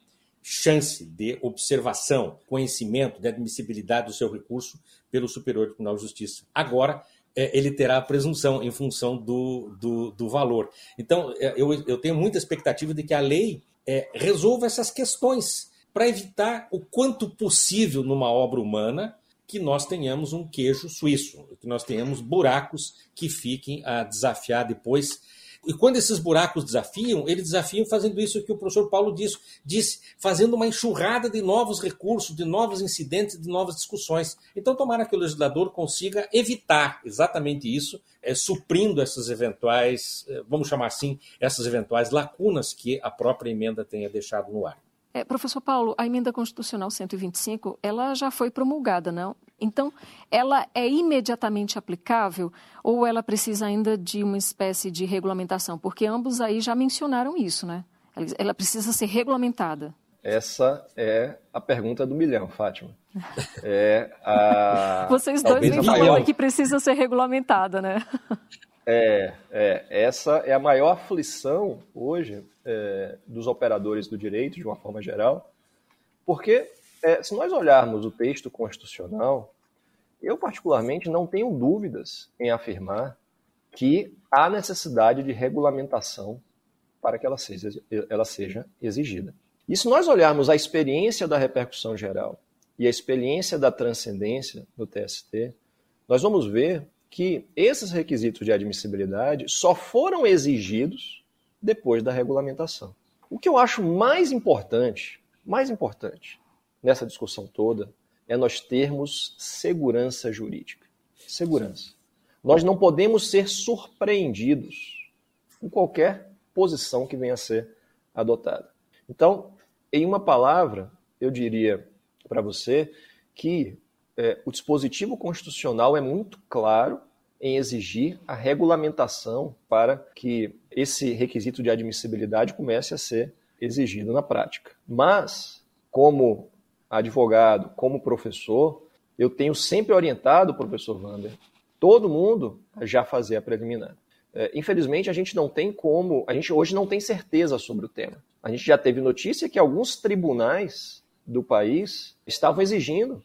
chance de observação, conhecimento, de admissibilidade do seu recurso pelo Superior Tribunal de Justiça. Agora, é, ele terá a presunção em função do, do, do valor. Então, é, eu, eu tenho muita expectativa de que a lei é, resolva essas questões para evitar o quanto possível numa obra humana que nós tenhamos um queijo suíço, que nós tenhamos buracos que fiquem a desafiar depois e quando esses buracos desafiam, eles desafiam fazendo isso que o professor Paulo disse, disse, fazendo uma enxurrada de novos recursos, de novos incidentes, de novas discussões. Então, tomara que o legislador consiga evitar exatamente isso, é, suprindo essas eventuais, é, vamos chamar assim, essas eventuais lacunas que a própria emenda tenha deixado no ar. É, professor Paulo, a emenda constitucional 125, ela já foi promulgada, não? Então, ela é imediatamente aplicável ou ela precisa ainda de uma espécie de regulamentação? Porque ambos aí já mencionaram isso, né? Ela precisa ser regulamentada. Essa é a pergunta do milhão, Fátima. É a... Vocês dois me falam que precisa ser regulamentada, né? É, é, essa é a maior aflição hoje é, dos operadores do direito, de uma forma geral, porque é, se nós olharmos o texto constitucional, eu particularmente não tenho dúvidas em afirmar que há necessidade de regulamentação para que ela seja, ela seja exigida. E se nós olharmos a experiência da repercussão geral e a experiência da transcendência do TST, nós vamos ver que esses requisitos de admissibilidade só foram exigidos depois da regulamentação. O que eu acho mais importante, mais importante nessa discussão toda é nós termos segurança jurídica. Segurança. Nós não podemos ser surpreendidos com qualquer posição que venha a ser adotada. Então, em uma palavra, eu diria para você que é, o dispositivo constitucional é muito claro em exigir a regulamentação para que esse requisito de admissibilidade comece a ser exigido na prática. Mas, como advogado, como professor, eu tenho sempre orientado o professor Wander, todo mundo já fazer a preliminar. É, infelizmente, a gente não tem como, a gente hoje não tem certeza sobre o tema. A gente já teve notícia que alguns tribunais do país estavam exigindo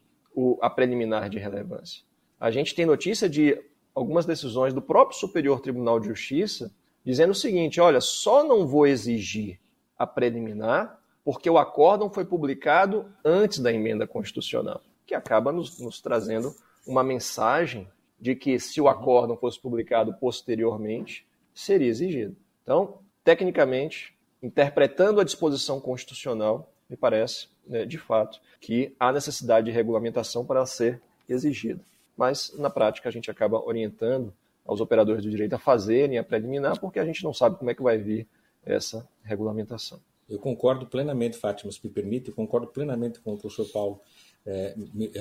a preliminar de relevância. A gente tem notícia de algumas decisões do próprio Superior Tribunal de Justiça dizendo o seguinte: olha, só não vou exigir a preliminar porque o acórdão foi publicado antes da emenda constitucional, que acaba nos, nos trazendo uma mensagem de que se o acórdão fosse publicado posteriormente, seria exigido. Então, tecnicamente, interpretando a disposição constitucional, me parece, né, de fato, que há necessidade de regulamentação para ser exigida. Mas, na prática, a gente acaba orientando aos operadores do direito a fazerem a preliminar, porque a gente não sabe como é que vai vir essa regulamentação. Eu concordo plenamente, Fátima, se me permite, eu concordo plenamente com o professor Paulo. É,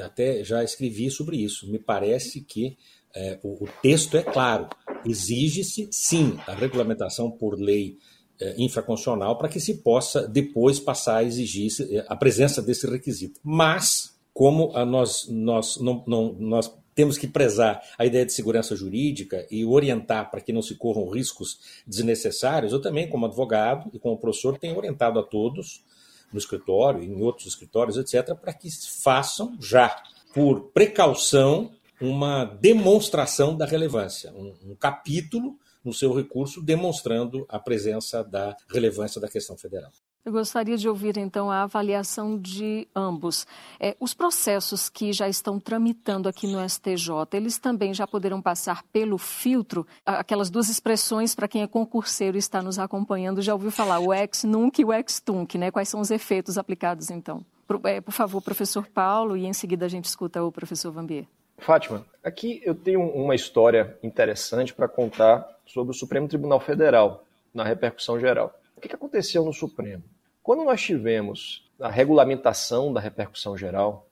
até já escrevi sobre isso. Me parece que é, o, o, texto é claro. Exige-se, sim, a regulamentação por lei é, infraconstitucional para que se possa depois passar a exigir é, a presença desse requisito. Mas, como nós, nós, não, não, nós temos que prezar a ideia de segurança jurídica e orientar para que não se corram riscos desnecessários, eu também, como advogado e como professor, tenho orientado a todos no escritório, em outros escritórios, etc., para que façam já, por precaução, uma demonstração da relevância, um, um capítulo no seu recurso demonstrando a presença da relevância da questão federal. Eu gostaria de ouvir, então, a avaliação de ambos. É, os processos que já estão tramitando aqui no STJ, eles também já poderão passar pelo filtro? Aquelas duas expressões, para quem é concurseiro e está nos acompanhando, já ouviu falar, o ex-nunc e o ex-tunc, né? Quais são os efeitos aplicados, então? Por, é, por favor, professor Paulo, e em seguida a gente escuta o professor Vambier. Fátima, aqui eu tenho uma história interessante para contar sobre o Supremo Tribunal Federal, na repercussão geral. O que aconteceu no Supremo? Quando nós tivemos a regulamentação da repercussão geral,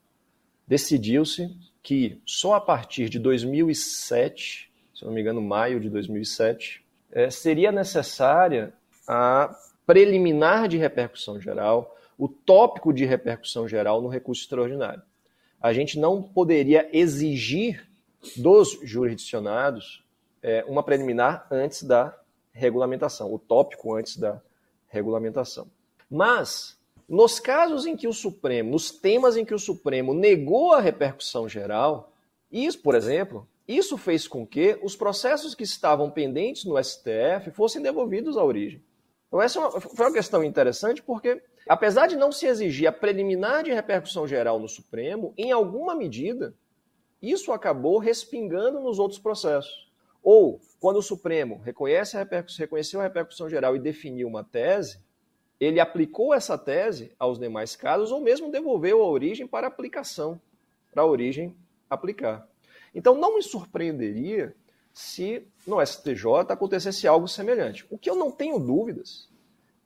decidiu-se que só a partir de 2007, se não me engano, maio de 2007, é, seria necessária a preliminar de repercussão geral, o tópico de repercussão geral no recurso extraordinário. A gente não poderia exigir dos jurisdicionados é, uma preliminar antes da regulamentação, o tópico antes da regulamentação. Mas, nos casos em que o Supremo, nos temas em que o Supremo negou a repercussão geral, isso, por exemplo, isso fez com que os processos que estavam pendentes no STF fossem devolvidos à origem. Então, essa é foi uma questão interessante porque, apesar de não se exigir a preliminar de repercussão geral no Supremo, em alguma medida, isso acabou respingando nos outros processos. Ou, quando o Supremo reconhece a reconheceu a repercussão geral e definiu uma tese, ele aplicou essa tese aos demais casos ou mesmo devolveu a origem para aplicação, para a origem aplicar. Então não me surpreenderia se no STJ acontecesse algo semelhante. O que eu não tenho dúvidas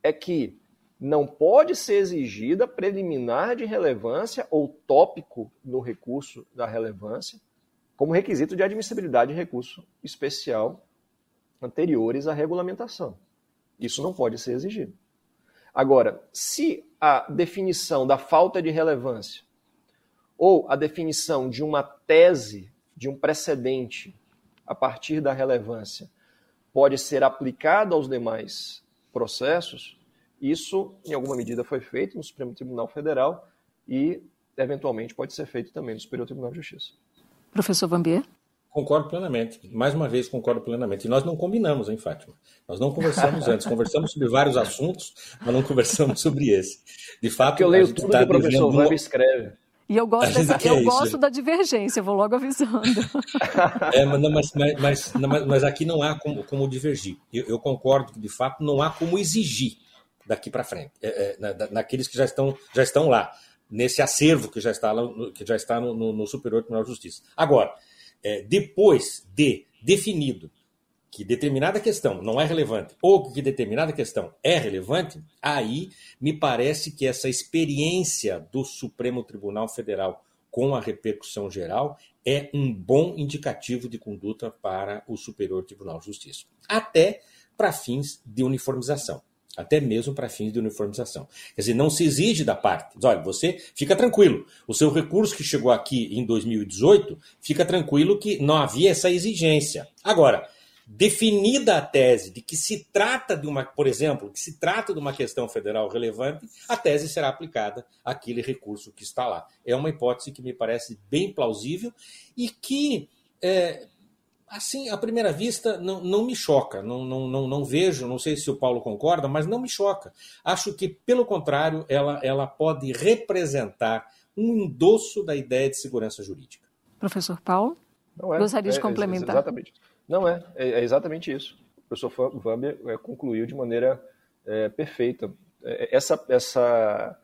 é que não pode ser exigida preliminar de relevância ou tópico no recurso da relevância como requisito de admissibilidade de recurso especial anteriores à regulamentação. Isso não pode ser exigido. Agora, se a definição da falta de relevância ou a definição de uma tese, de um precedente a partir da relevância, pode ser aplicada aos demais processos, isso, em alguma medida, foi feito no Supremo Tribunal Federal e, eventualmente, pode ser feito também no Superior Tribunal de Justiça. Professor Vambier? Concordo plenamente. Mais uma vez, concordo plenamente. E nós não combinamos, hein, Fátima? Nós não conversamos antes. Conversamos sobre vários assuntos, mas não conversamos sobre esse. De fato, Porque eu leio tudo tá que o professor Web escreve. E eu gosto, dessa, eu gosto da divergência, vou logo avisando. É, mas, mas, mas, mas, aqui não há como, como divergir. Eu, eu, concordo que, de fato, não há como exigir daqui para frente, é, é, na, naqueles que já estão, já estão lá, nesse acervo que já está, lá, que já está no, no, no Superior Tribunal de Justiça. Agora, é, depois de definido que determinada questão não é relevante ou que determinada questão é relevante, aí me parece que essa experiência do Supremo Tribunal Federal com a repercussão geral é um bom indicativo de conduta para o Superior Tribunal de Justiça, até para fins de uniformização. Até mesmo para fins de uniformização. Quer dizer, não se exige da parte. Olha, você fica tranquilo. O seu recurso que chegou aqui em 2018, fica tranquilo que não havia essa exigência. Agora, definida a tese de que se trata de uma, por exemplo, que se trata de uma questão federal relevante, a tese será aplicada àquele recurso que está lá. É uma hipótese que me parece bem plausível e que, é, assim, à primeira vista, não, não me choca. Não, não, não, não vejo, não sei se o Paulo concorda, mas não me choca. Acho que, pelo contrário, ela, ela pode representar um endosso da ideia de segurança jurídica. Professor Paulo? É, Gostaria de é, complementar. É, exatamente. Não é, é, é exatamente isso. O professor Vamber é, concluiu de maneira é, perfeita. É, essa, essa,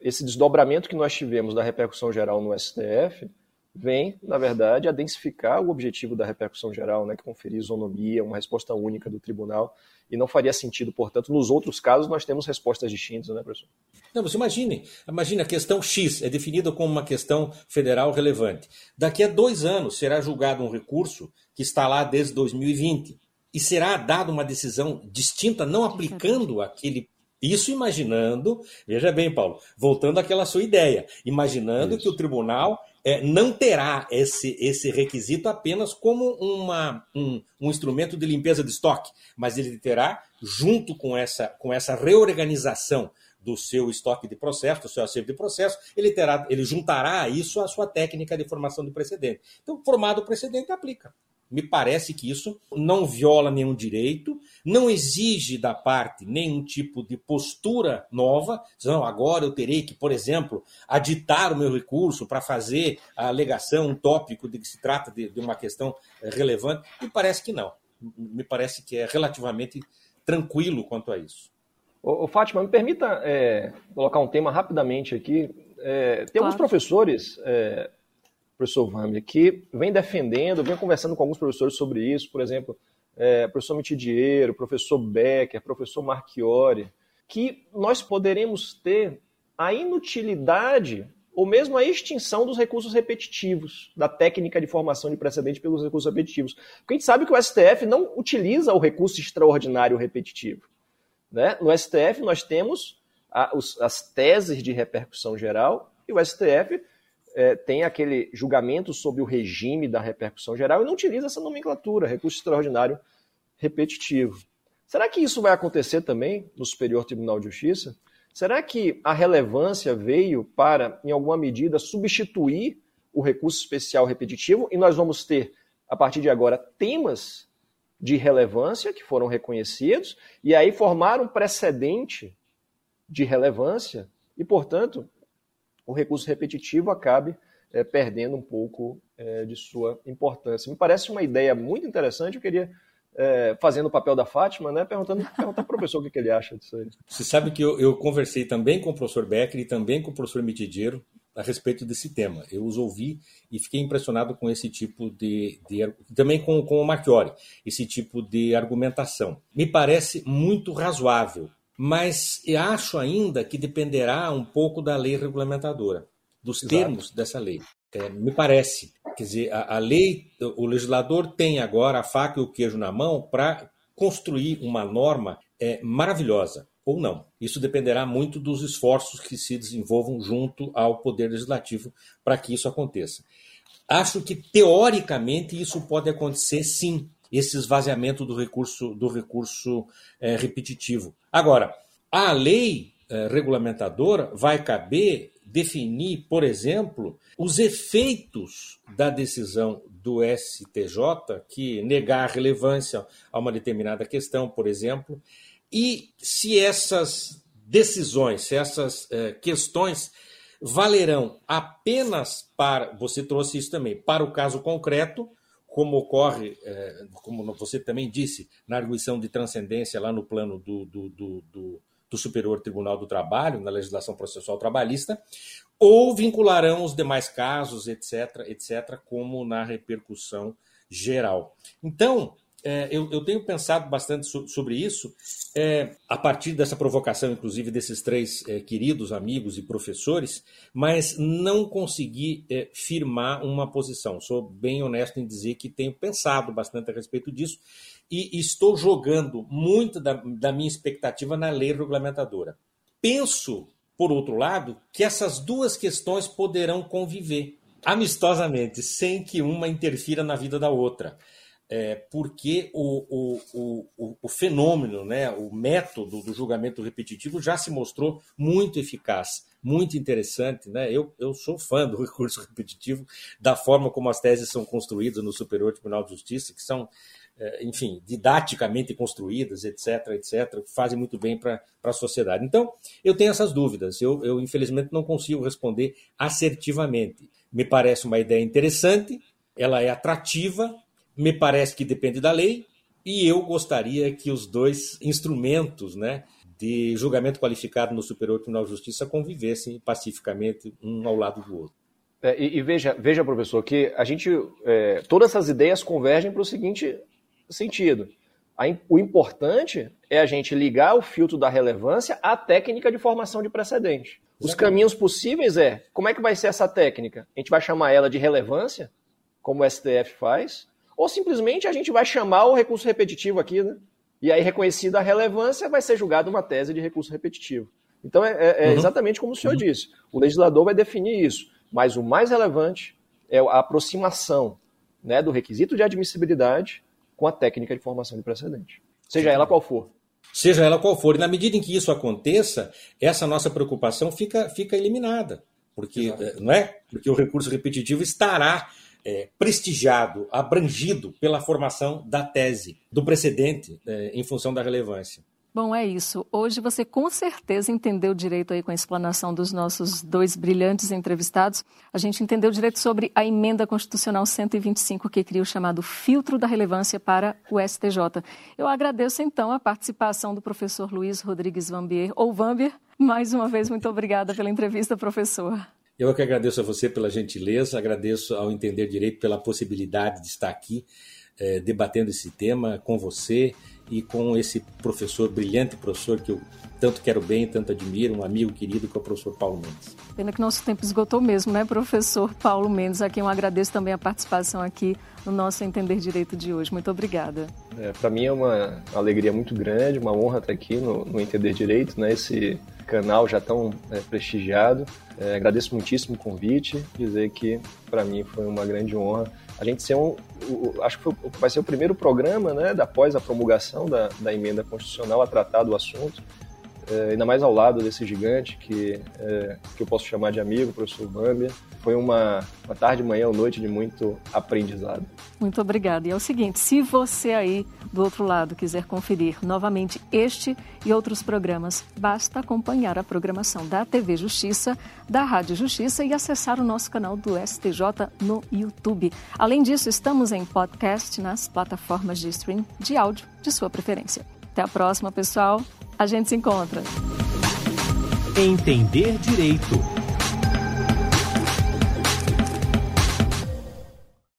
esse desdobramento que nós tivemos da repercussão geral no STF vem, na verdade, a densificar o objetivo da repercussão geral, né, que conferir isonomia, uma resposta única do tribunal, e não faria sentido, portanto, nos outros casos nós temos respostas distintas, né, professor? Não, você imagine, imagine a questão X é definida como uma questão federal relevante. Daqui a dois anos será julgado um recurso que está lá desde 2020 e será dada uma decisão distinta, não aplicando aquele isso imaginando, veja bem, Paulo, voltando àquela sua ideia, imaginando Isso. que o tribunal é, não terá esse, esse requisito apenas como uma, um, um, instrumento de limpeza de estoque, mas ele terá, junto com essa, com essa reorganização do seu estoque de processo, do seu acervo de processo, ele, terá, ele juntará isso a sua técnica de formação de precedente. Então, formado o precedente, aplica. Me parece que isso não viola nenhum direito, não exige da parte nenhum tipo de postura nova. Não, agora eu terei que, por exemplo, aditar o meu recurso para fazer a alegação, um tópico de que se trata de, de uma questão relevante. Me parece que não. Me parece que é relativamente tranquilo quanto a isso. Ô, ô Fátima, me permita é, colocar um tema rapidamente aqui. É, tem claro. alguns professores é, professor Vamia, que vem defendendo, vem conversando com alguns professores sobre isso, por exemplo, é, professor Mitidiero, professor Becker, professor Marchiori, que nós poderemos ter a inutilidade ou mesmo a extinção dos recursos repetitivos, da técnica de formação de precedente pelos recursos repetitivos. Porque a gente sabe que o STF não utiliza o recurso extraordinário repetitivo. Né? No STF nós temos a, os, as teses de repercussão geral e o STF é, tem aquele julgamento sobre o regime da repercussão geral e não utiliza essa nomenclatura, recurso extraordinário repetitivo. Será que isso vai acontecer também no Superior Tribunal de Justiça? Será que a relevância veio para, em alguma medida, substituir o recurso especial repetitivo e nós vamos ter, a partir de agora, temas de relevância que foram reconhecidos e aí formar um precedente de relevância e, portanto, o recurso repetitivo acabe é, perdendo um pouco é, de sua importância. Me parece uma ideia muito interessante, eu queria, é, fazendo o papel da Fátima, né, perguntando perguntar para o professor o que, que, ele acha disso aí. Você sabe que eu, eu, conversei também com o professor Becker e também com o professor Mitidiero a respeito desse tema. Eu os ouvi e fiquei impressionado com esse tipo de. de também com, com o Marchiori, esse tipo de argumentação. Me parece muito razoável mas acho ainda que dependerá um pouco da lei regulamentadora, dos Exato. termos dessa lei. É, me parece. Quer dizer, a, a, lei, o legislador tem agora a faca e o queijo na mão para construir uma norma é, maravilhosa, ou não. Isso dependerá muito dos esforços que se desenvolvam junto ao Poder Legislativo para que isso aconteça. Acho que, teoricamente, isso pode acontecer sim, esse esvaziamento do recurso, do recurso é, repetitivo. Agora, a lei é, regulamentadora vai caber definir, por exemplo, os efeitos da decisão do STJ que negar relevância a uma determinada questão, por exemplo, e se essas decisões, se essas é, questões valerão apenas para, você trouxe isso também, para o caso concreto, como ocorre, é, como você também disse, na arguição de transcendência lá no plano do, do, do, do, do Superior Tribunal do Trabalho, na legislação processual trabalhista, ou vincularão os demais casos, etc., etc., como na repercussão geral. Então, é, eu, eu, tenho pensado bastante so, sobre isso, é, a partir dessa provocação, inclusive, desses três é, queridos amigos e professores, mas não consegui é, firmar uma posição. Sou bem honesto em dizer que tenho pensado bastante a respeito disso e, estou jogando muito da, da minha expectativa na lei regulamentadora. Penso, por outro lado, que essas duas questões poderão conviver amistosamente, sem que uma interfira na vida da outra é, porque o, o, o, o, fenômeno, né, o método do julgamento repetitivo já se mostrou muito eficaz, muito interessante. Né? Eu, eu sou fã do recurso repetitivo, da forma como as teses são construídas no Superior Tribunal de Justiça, que são, é, enfim, didaticamente construídas, etc., etc., que fazem muito bem para a sociedade. Então, eu tenho essas dúvidas. Eu, eu, infelizmente, não consigo responder assertivamente. Me parece uma ideia interessante, ela é atrativa, me parece que depende da lei, e eu gostaria que os dois instrumentos né, de julgamento qualificado no Superior Tribunal de Justiça convivessem pacificamente um ao lado do outro. É, e, e, veja, veja, professor, que a gente. É, todas essas ideias convergem para o seguinte sentido. A, o importante é a gente ligar o filtro da relevância à técnica de formação de precedente. Os caminhos possíveis é como é que vai ser essa técnica? A gente vai chamar ela de relevância, como o STF faz, ou simplesmente a gente vai chamar o recurso repetitivo aqui, né? E aí, reconhecida a relevância, vai ser julgada uma tese de recurso repetitivo. Então, é, é, é uhum. exatamente como o senhor uhum. disse. O legislador vai definir isso. Mas o mais relevante é a aproximação né, do requisito de admissibilidade com a técnica de formação de precedente. Seja ela qual for. Seja ela qual for. E na medida em que isso aconteça, essa nossa preocupação fica, fica eliminada. Porque, Exato. não é? Porque o recurso repetitivo estará é, prestigiado, abrangido pela formação da tese, do precedente, é, em função da relevância. Bom, é isso. Hoje você com certeza entendeu direito aí com a explanação dos nossos dois brilhantes entrevistados. A gente entendeu direito sobre a emenda constitucional 125 que cria o chamado filtro da relevância para o STJ. Eu agradeço então a participação do professor Luiz Rodrigues Vambier, ou Vambier. Mais uma vez, muito obrigada pela entrevista, professor. Eu que agradeço a você pela gentileza, agradeço ao Entender Direito pela possibilidade de estar aqui é, debatendo esse tema com você e com esse professor, brilhante professor que eu tanto quero bem, tanto admiro, um amigo querido que é o professor Paulo Mendes. Pena que nosso tempo esgotou mesmo, né, professor Paulo Mendes, a quem eu agradeço também a participação aqui no nosso Entender Direito de hoje. Muito obrigada. É, Para mim é uma alegria muito grande, uma honra estar aqui no, no Entender Direito, né, esse canal já tão é, prestigiado. É, agradeço muitíssimo o convite, dizer que para mim foi uma grande honra a gente ser um, acho que foi, vai ser o primeiro programa, né, após a promulgação da, da emenda constitucional a tratar do assunto é, ainda mais ao lado desse gigante que, é, que eu posso chamar de amigo, professor Bambia. Foi uma, uma tarde, manhã ou noite de muito aprendizado. Muito obrigada. E é o seguinte, se você aí do outro lado quiser conferir novamente este e outros programas, basta acompanhar a programação da TV Justiça, da Rádio Justiça e acessar o nosso canal do STJ no YouTube. Além disso, estamos em podcast nas plataformas de stream de áudio de sua preferência. Até a próxima, pessoal. A gente se encontra. Entender Direito.